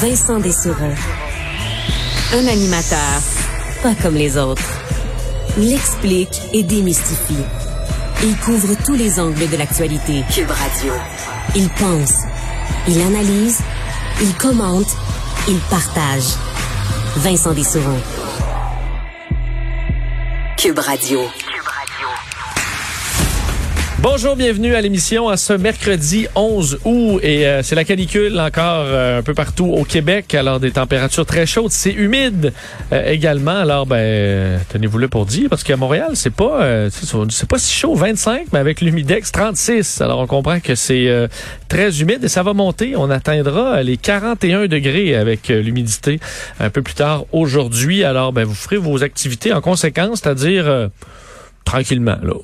Vincent Dessureau. Un animateur pas comme les autres. Il explique et démystifie. Il couvre tous les angles de l'actualité. Cube Radio. Il pense, il analyse, il commente, il partage. Vincent Dessureau. Cube Radio. Bonjour, bienvenue à l'émission à ce mercredi 11 août et euh, c'est la canicule encore euh, un peu partout au Québec. Alors des températures très chaudes, c'est humide euh, également. Alors ben tenez-vous le pour dire parce qu'à Montréal c'est pas c'est pas si chaud 25 mais avec l'humidex 36. Alors on comprend que c'est très humide et ça va monter. On atteindra les 41 degrés avec l'humidité un peu plus tard aujourd'hui. Alors ben vous ferez vos activités en conséquence, c'est-à-dire tranquillement là.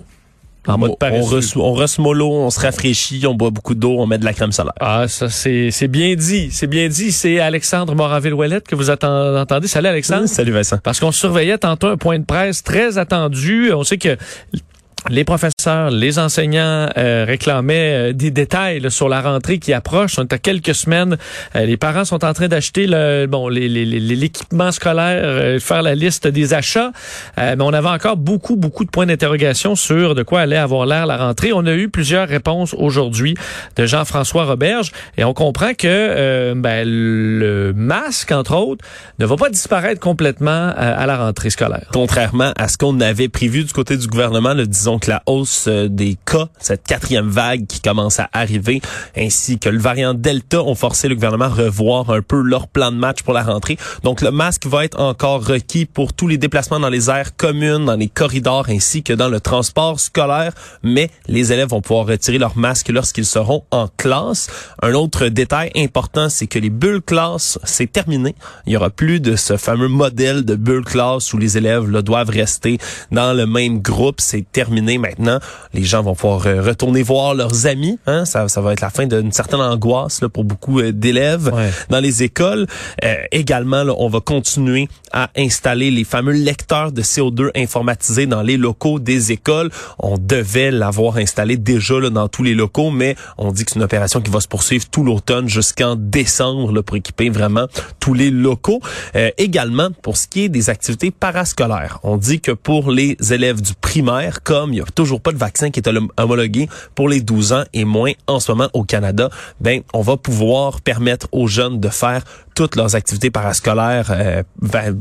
En mode on, reçoit, on reçoit mollo, on se rafraîchit, on boit beaucoup d'eau, on met de la crème solaire. Ah, ça, c'est, c'est bien dit. C'est bien dit. C'est Alexandre Moraville-Ouellette que vous entendez. Salut, Alexandre. salut, Vincent. Parce qu'on surveillait tantôt un point de presse très attendu. On sait que les professeurs, les enseignants euh, réclamaient euh, des détails sur la rentrée qui approche. On est à quelques semaines. Euh, les parents sont en train d'acheter le bon l'équipement scolaire, faire la liste des achats. mais on avait encore beaucoup beaucoup de points d'interrogation sur de quoi allait avoir l'air la rentrée. On a eu plusieurs réponses aujourd'hui de Jean-François Roberge et on comprend que ben, le masque entre autres ne va pas disparaître complètement à la rentrée scolaire. Contrairement à ce qu'on avait prévu du côté du gouvernement, le disons donc la hausse euh, des cas, cette quatrième vague qui commence à arriver, ainsi que le variant Delta ont forcé le gouvernement à revoir un peu leur plan de match pour la rentrée. Donc le masque va être encore requis pour tous les déplacements dans les aires communes, dans les corridors, ainsi que dans le transport scolaire, mais les élèves vont pouvoir retirer leur masque lorsqu'ils seront en classe. Un autre détail important, c'est que les bulles classe, c'est terminé. Il y aura plus de ce fameux modèle de bulle classe où les élèves là, doivent rester dans le même groupe. C'est terminé maintenant. Les gens vont pouvoir euh, retourner voir leurs amis. Hein? Ça, ça va être la fin d'une certaine angoisse là, pour beaucoup euh, d'élèves dans les écoles. Euh, également, là, on va continuer à installer les fameux lecteurs de CO2 informatisés dans les locaux des écoles. On devait l'avoir installé déjà là, dans tous les locaux, mais on dit que c'est une opération qui va se poursuivre tout l'automne jusqu'en décembre là, pour équiper vraiment tous les locaux. également, pour ce qui est des activités parascolaires, on dit que pour les élèves du primaire, comme il n'y a toujours pas de vaccin qui est homologué pour les 12 ans et moins en ce moment au Canada, ben on va pouvoir permettre aux jeunes de faire toutes leurs activités parascolaires, euh,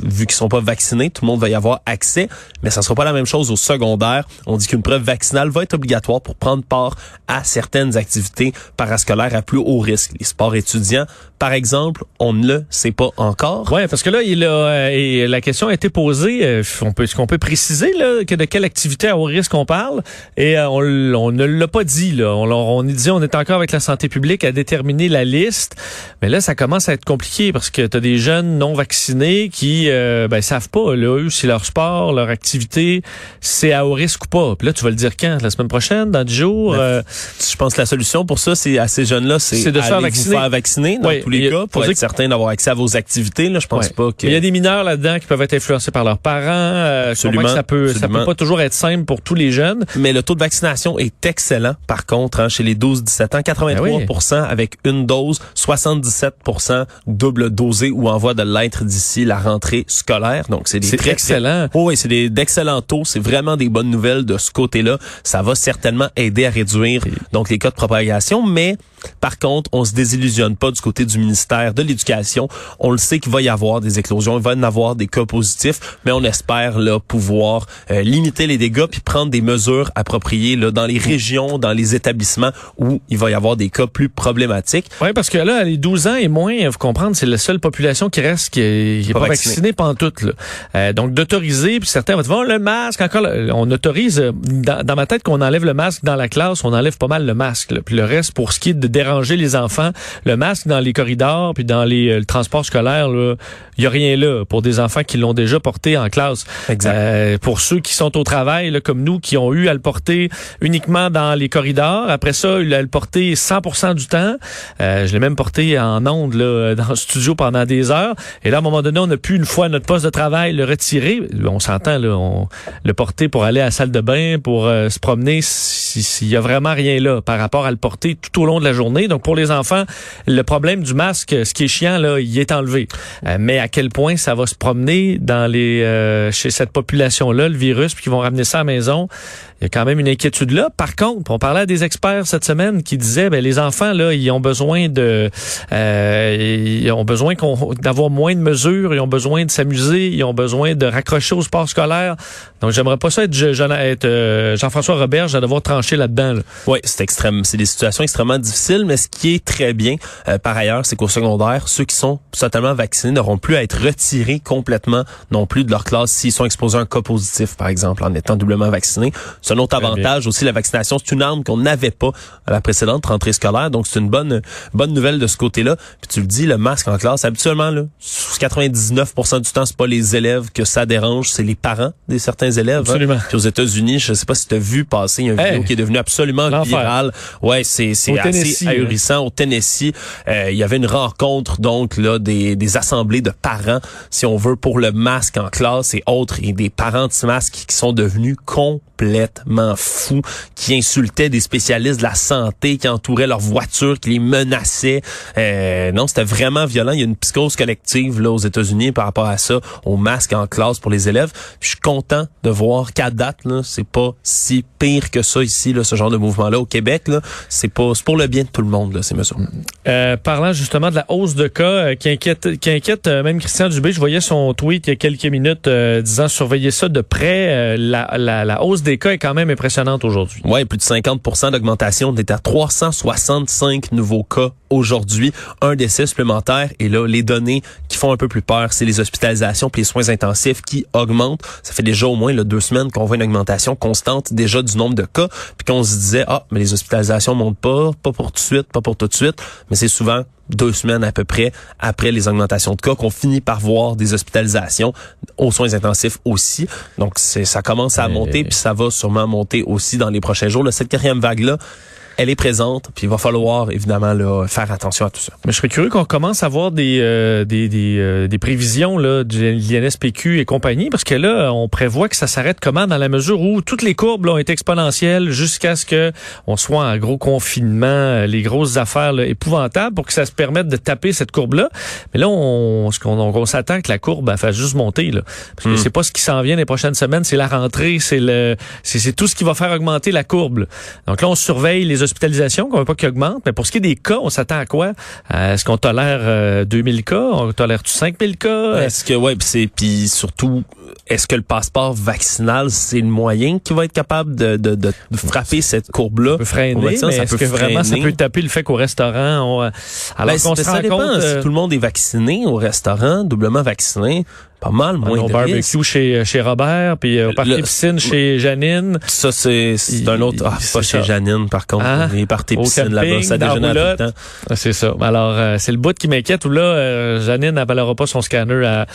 vu qu'ils sont pas vaccinés, tout le monde va y avoir accès, mais ça sera pas la même chose au secondaire. On dit qu'une preuve vaccinale va être obligatoire pour prendre part à certaines activités parascolaires à plus haut risque. Les sports étudiants, par exemple, on ne le sait pas encore. Ouais, parce que là, il a, euh, et la question a été posée. Euh, on peut, est-ce qu'on peut préciser là, que de quelle activité à haut risque on parle? Et on, on, ne l'a pas dit. Là. On, on dit on est encore avec la santé publique à déterminer la liste, mais là, ça commence à être compliqué parce que tu as des jeunes non vaccinés qui euh, ben savent pas là eux, si leur sport, leur activité, c'est à haut risque ou pas. Puis là tu vas le dire quand? La semaine prochaine, dans 10 jours? Ben, euh, Je pense que la solution pour ça c'est à ces jeunes-là, c'est de se faire vacciner. faire vacciner dans tous les cas pour être certain d'avoir accès à vos activités là, je pense pas que Il y a des mineurs là-dedans qui peuvent être influencés par leurs parents, euh, absolument, ça peut ça peut pas toujours être simple pour tous les jeunes, mais le taux de vaccination est excellent par contre hein, chez les 12-17 ans, 83 ben avec une dose, 77 double dosé ou en voie de l'être d'ici la rentrée scolaire. Donc c'est des très excellent. Oh oui, c'est des d'excellents taux. C'est vraiment des bonnes nouvelles de ce côté-là. Ça va certainement aider à réduire donc les cas de propagation, mais par contre, on se désillusionne pas du côté du ministère de l'Éducation. On le sait qu'il va y avoir des éclosions, il va y avoir des cas positifs, mais on espère là pouvoir euh, limiter les dégâts puis prendre des mesures appropriées là dans les régions, dans les établissements où il va y avoir des cas plus problématiques. Oui, parce que là, les 12 ans et moins, vous comprendre, c'est la seule population qui reste qui est, pas, vaccinée pendant toute. Là. Euh, donc d'autoriser, puis certains vont dire, le masque, encore, on autorise, euh, dans, ma tête qu'on enlève le masque dans la classe, on enlève pas mal le masque. Puis le reste, pour ce qui est de déranger les enfants. Le masque dans les corridors puis dans les euh, le transport scolaire, il y a rien là pour des enfants qui l'ont déjà porté en classe. Exact. Euh, pour ceux qui sont au travail, là, comme nous, qui ont eu à le porter uniquement dans les corridors. Après ça, il a le porté 100% du temps. Euh, je l'ai même porté en ondes là, dans le studio pendant des heures. Et là, à un moment donné, on a pu une fois notre poste de travail le retirer. On s'entend là, on le porter pour aller à la salle de bain, pour se promener. S'il y a vraiment rien là par rapport à le porter tout au long de la journée Donc pour les enfants, le problème du masque, ce qui est chiant là, il est enlevé. Euh, mais à quel point ça va se promener dans les euh, chez cette population là, le virus, puis qu'ils vont ramener ça à la maison, il y a quand même une inquiétude là. Par contre, on parlait à des experts cette semaine qui disaient, ben les enfants là, ils ont besoin de, euh, ils ont besoin d'avoir moins de mesures, ils ont besoin de s'amuser, ils ont besoin de raccrocher au sport scolaire. Donc j'aimerais pas ça être, euh, Jean-François Roberge à devoir trancher là-dedans. Là. Oui, c'est extrême, c'est des situations extrêmement difficiles, mais ce qui est très bien euh, par ailleurs, c'est qu'au secondaire, ceux qui sont totalement vaccinés n'auront plus à être retirés complètement non plus de leur classe s'ils sont exposés à un cas positif, par exemple, en étant doublement vaccinés. C'est un autre avantage aussi, la vaccination, c'est une arme qu'on n'avait pas à la précédente rentrée scolaire, donc c'est une bonne bonne nouvelle de ce côté-là. Puis tu le dis, le masque en classe, habituellement, là, 99% du temps, c'est pas les élèves que ça dérange, c'est les parents des certains élèves. Hein. Absolument. Puis aux États-Unis, je sais pas si tu as vu passer une vidéo qui est devenue absolument virale. Ouais, c'est c'est assez ahurissant au Tennessee. Euh, il y avait une rencontre donc là des, des assemblées de parents, si on veut, pour le masque en classe et autres, et des parents de masques qui sont devenus complètement fous, qui insultaient des spécialistes de la santé, qui entouraient leur voiture, qui les menaçaient. Euh, non, c'était vraiment violent. Il y a une psychose collective là aux États-Unis par rapport à ça, au masque en classe pour les élèves. je suis content de voir qu'à date, là, c'est pas si pire que ça ici, là, ce genre de mouvement-là au Québec. C'est pas, c'est pour le bien tout le monde là, ces mesures. Euh, parlant justement de la hausse de cas euh, qui inquiète, qui inquiète euh, même Christian Dubé. Je voyais son tweet il y a quelques minutes disant surveiller ça de près. La, la, la, hausse des cas est quand même impressionnante aujourd'hui. Oui, plus de 50 d'augmentation. On est à 365 nouveaux cas aujourd'hui, un décès supplémentaire. Et là, les données qui font un peu plus peur, c'est les hospitalisations puis les soins intensifs qui augmentent. Ça fait déjà au moins là, deux semaines qu'on voit une augmentation constante déjà du nombre de cas. Puis qu'on se disait, ah, mais les hospitalisations montent pas, pas pour de suite, pas pour tout de suite. Mais c'est souvent deux semaines à peu près après les augmentations de cas qu'on finit par voir des hospitalisations aux soins intensifs aussi. Donc c'est ça commence à monter puis ça va sûrement monter aussi dans les prochains jours. cette quatrième vague là, elle est présente, puis il va falloir évidemment là, faire attention à tout ça. Mais je serais curieux qu'on commence à voir des euh, des, des, euh, des, prévisions là, du l'INSPQ et compagnie, parce que là, on prévoit que ça s'arrête comment dans la mesure où toutes les courbes là, ont été exponentielles jusqu'à ce que on soit en gros confinement, euh, les grosses affaires là, épouvantables pour que ça se permette de taper cette courbe-là. Mais là, on, ce qu'on on, s'attend que la courbe elle fasse juste monter. Là, parce que hmm. c'est pas ce qui s'en vient les prochaines semaines, c'est la rentrée, c'est le c'est tout ce qui va faire augmenter la courbe. Donc là, on surveille les hospitalisations, qu'on veut pas qu'ils augmentent. Mais pour ce qui est des cas, on s'attend à quoi? Est-ce qu'on tolère 2000 euh, cas? On tolère-tu 5000 cas? Est-ce que, ouais, c'est, puis surtout, est-ce que le passeport vaccinal, c'est le moyen qui va être capable de, de, de frapper cette courbe-là? Ça peut freiner, mais est-ce que vraiment ça peut taper le fait qu'au restaurant, on, euh, alors ben, qu'on se rend compte, si tout le monde est vacciné au restaurant, doublement vacciné, pas mal moins Au barbecue chez chez Robert puis au party piscine chez Janine. Ça c'est un autre ah, pas chez Janine par contre, ah, les parties piscine là-bas, ça déjeune tout le temps. Ah, c'est ça. Alors euh, c'est le bout qui m'inquiète où là euh, Janine n'appellera pas son scanner à,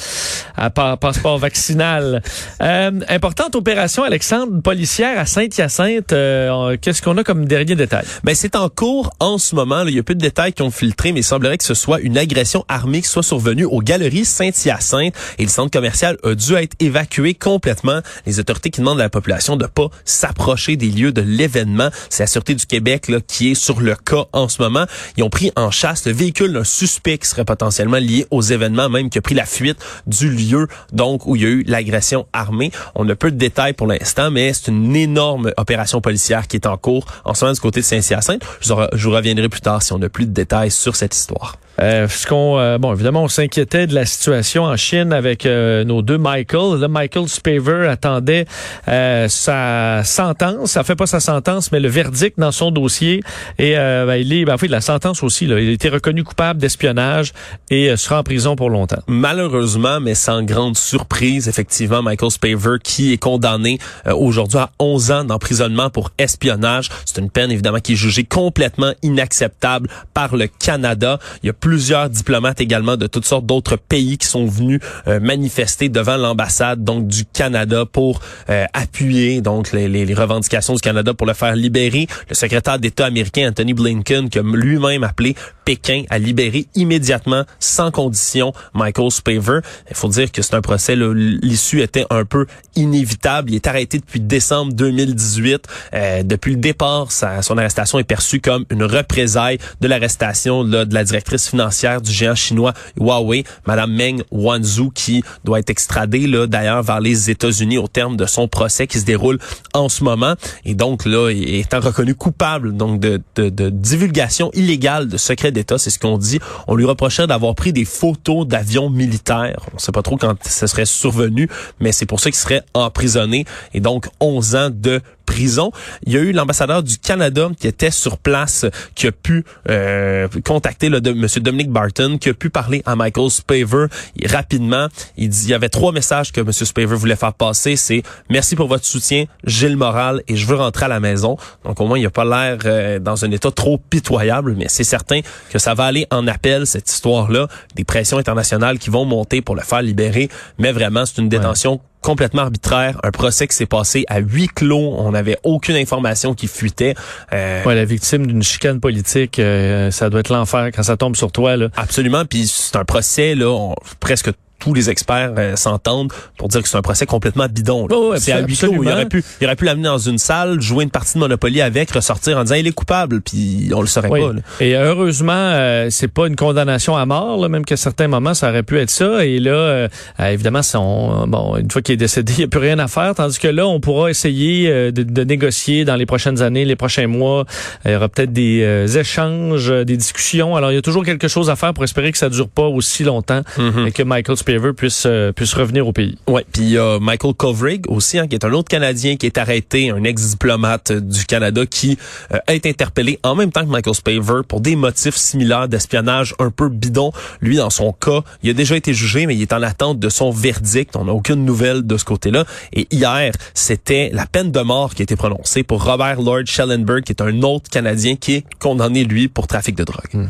à passeport Euh, importante opération Alexandre policière à Saint-Hyacinthe, euh, qu'est-ce qu'on a comme dernier détail? Ben c'est en cours en ce moment, il y a peu de détails qui ont filtré mais il semblerait que ce soit une agression armée qui soit survenue aux galeries Saint-Hyacinthe et le centre commercial a dû être évacué complètement. Les autorités qui demandent à la population de pas s'approcher des lieux de l'événement. C'est la Sûreté du Québec là, qui est sur le cas en ce moment. Ils ont pris en chasse le véhicule d'un suspect qui serait potentiellement lié aux événements, même qui a pris la fuite du lieu donc où il y a eu l'agression armée. On a peu de détails pour l'instant, mais c'est une énorme opération policière qui est en cours en ce moment du côté de Saint-Hyacinthe. Je vous reviendrai plus tard si on a plus de détails sur cette histoire. Euh, ce qu'on, euh, bon, évidemment, on s'inquiétait de la situation en Chine avec euh, nos deux Michael. Là, Michael Spaver attendait euh, sa sentence. Ça fait pas sa sentence, mais le verdict dans son dossier. Et ben, il est, ben, en fait, la sentence aussi. Là, il a été reconnu coupable d'espionnage et sera en prison pour longtemps. Malheureusement, mais sans grande surprise, effectivement, Michael Spaver qui est condamné aujourd'hui à 11 ans d'emprisonnement pour espionnage. C'est une peine évidemment qui est jugée complètement inacceptable par le Canada. Il y a plus plusieurs diplomates également de toutes sortes d'autres pays qui sont venus euh, manifester devant l'ambassade donc du Canada pour euh, appuyer donc les, les, revendications du Canada pour le faire libérer. Le secrétaire d'État américain Anthony Blinken qui a lui-même appelé Pékin à libérer immédiatement sans condition Michael Spavor. Il faut dire que c'est un procès l'issue était un peu inévitable. Il est arrêté depuis décembre 2018. Euh, depuis le départ, sa, son arrestation est perçue comme une représaille de l'arrestation de la directrice financière du géant chinois Huawei, Madame Meng Wanzhou, qui doit être extradée d'ailleurs vers les États-Unis au terme de son procès qui se déroule en ce moment. Et donc là, étant reconnu coupable donc de, de, de divulgation illégale de secrets d'État, c'est ce qu'on dit. On lui reprochait d'avoir pris des photos d'avions militaires. On sait pas trop quand ce serait survenu, mais c'est pour ça qu'il serait emprisonné et donc 11 ans de prison. Il y a eu l'ambassadeur du Canada qui était sur place, qui a pu euh, contacter le de, M. Dominic Barton, qui a pu parler à Michael Spaver rapidement. Il dit, il y avait trois messages que M. Spaver voulait faire passer. C'est merci pour votre soutien, j'ai le moral et je veux rentrer à la maison. Donc au moins il a pas l'air euh, dans un état trop pitoyable, mais c'est certain que ça va aller en appel cette histoire-là, des pressions internationales qui vont monter pour le faire libérer. Mais vraiment c'est une détention complètement arbitraire, un procès qui s'est passé à huis clos, on n'avait aucune information qui fuitait. Euh... Ouais, la victime d'une chicane politique, euh, ça doit être l'enfer quand ça tombe sur toi là. Absolument, puis c'est un procès là, presque tous les experts euh, s'entendent pour dire que c'est un procès complètement bidon. c'est à huis clos. Il aurait pu, il aurait pu l'amener dans une salle, jouer une partie de Monopoly avec, ressortir en disant il est coupable, puis on le saurait pas. Et heureusement, euh, c'est pas une condamnation à mort, là, même qu'à certains moments ça aurait pu être ça. Et là, euh, évidemment, son, bon, une fois qu'il est décédé, il n'y a plus rien à faire. Tandis que là, on pourra essayer de, de, négocier dans les prochaines années, les prochains mois. Il y aura peut-être des échanges, des discussions. Alors, il y a toujours quelque chose à faire pour espérer que ça dure pas aussi longtemps mm-hmm. et que Michael euh, puisse revenir au pays. Ouais, puis il y a Michael Kovrig aussi, hein, qui est un autre Canadien qui est arrêté, un ex-diplomate du Canada qui euh, a été interpellé en même temps que Michael Spaver pour des motifs similaires d'espionnage un peu bidon. Lui, dans son cas, il a déjà été jugé, mais il est en attente de son verdict. On n'a aucune nouvelle de ce côté-là. Et hier, c'était la peine de mort qui a été prononcée pour Robert Lord Schellenberg, qui est un autre Canadien qui est condamné, lui, pour trafic de drogue. Hmm.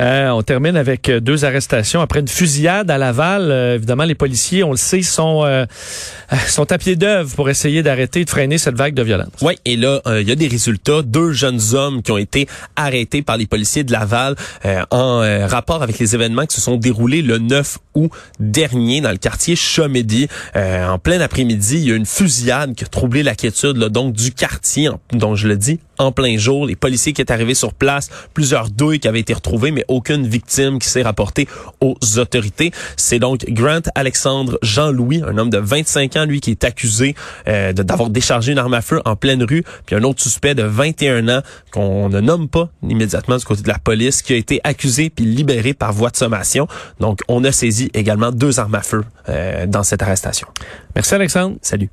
Euh, on termine avec euh, deux arrestations après une fusillade à Laval. Euh, évidemment, les policiers, on le sait, sont sont à pied d'œuvre pour essayer d'arrêter de freiner cette vague de violence. Oui, et là, il y a des résultats. Deux jeunes hommes qui ont été arrêtés par les policiers de Laval en rapport avec les événements qui se sont déroulés le 9 août dernier dans le quartier Chamédy. en plein après-midi, il y a une fusillade qui a troublé la quiétude donc du quartier, dont je le dis, en plein jour. Les policiers qui sont arrivés sur place, plusieurs douilles qui avaient été retrouvées, mais aucune victime qui s'est rapportée aux autorités. C'est donc Grant Alexandre Jean-Louis, un homme de 25 ans, lui, qui est accusé euh, d'avoir déchargé une arme à feu en pleine rue, puis un autre suspect de 21 ans qu'on ne nomme pas immédiatement du côté de la police, qui a été accusé puis libéré par voie de sommation. Donc, on a saisi également deux armes à feu euh, dans cette arrestation. Merci Alexandre. Salut.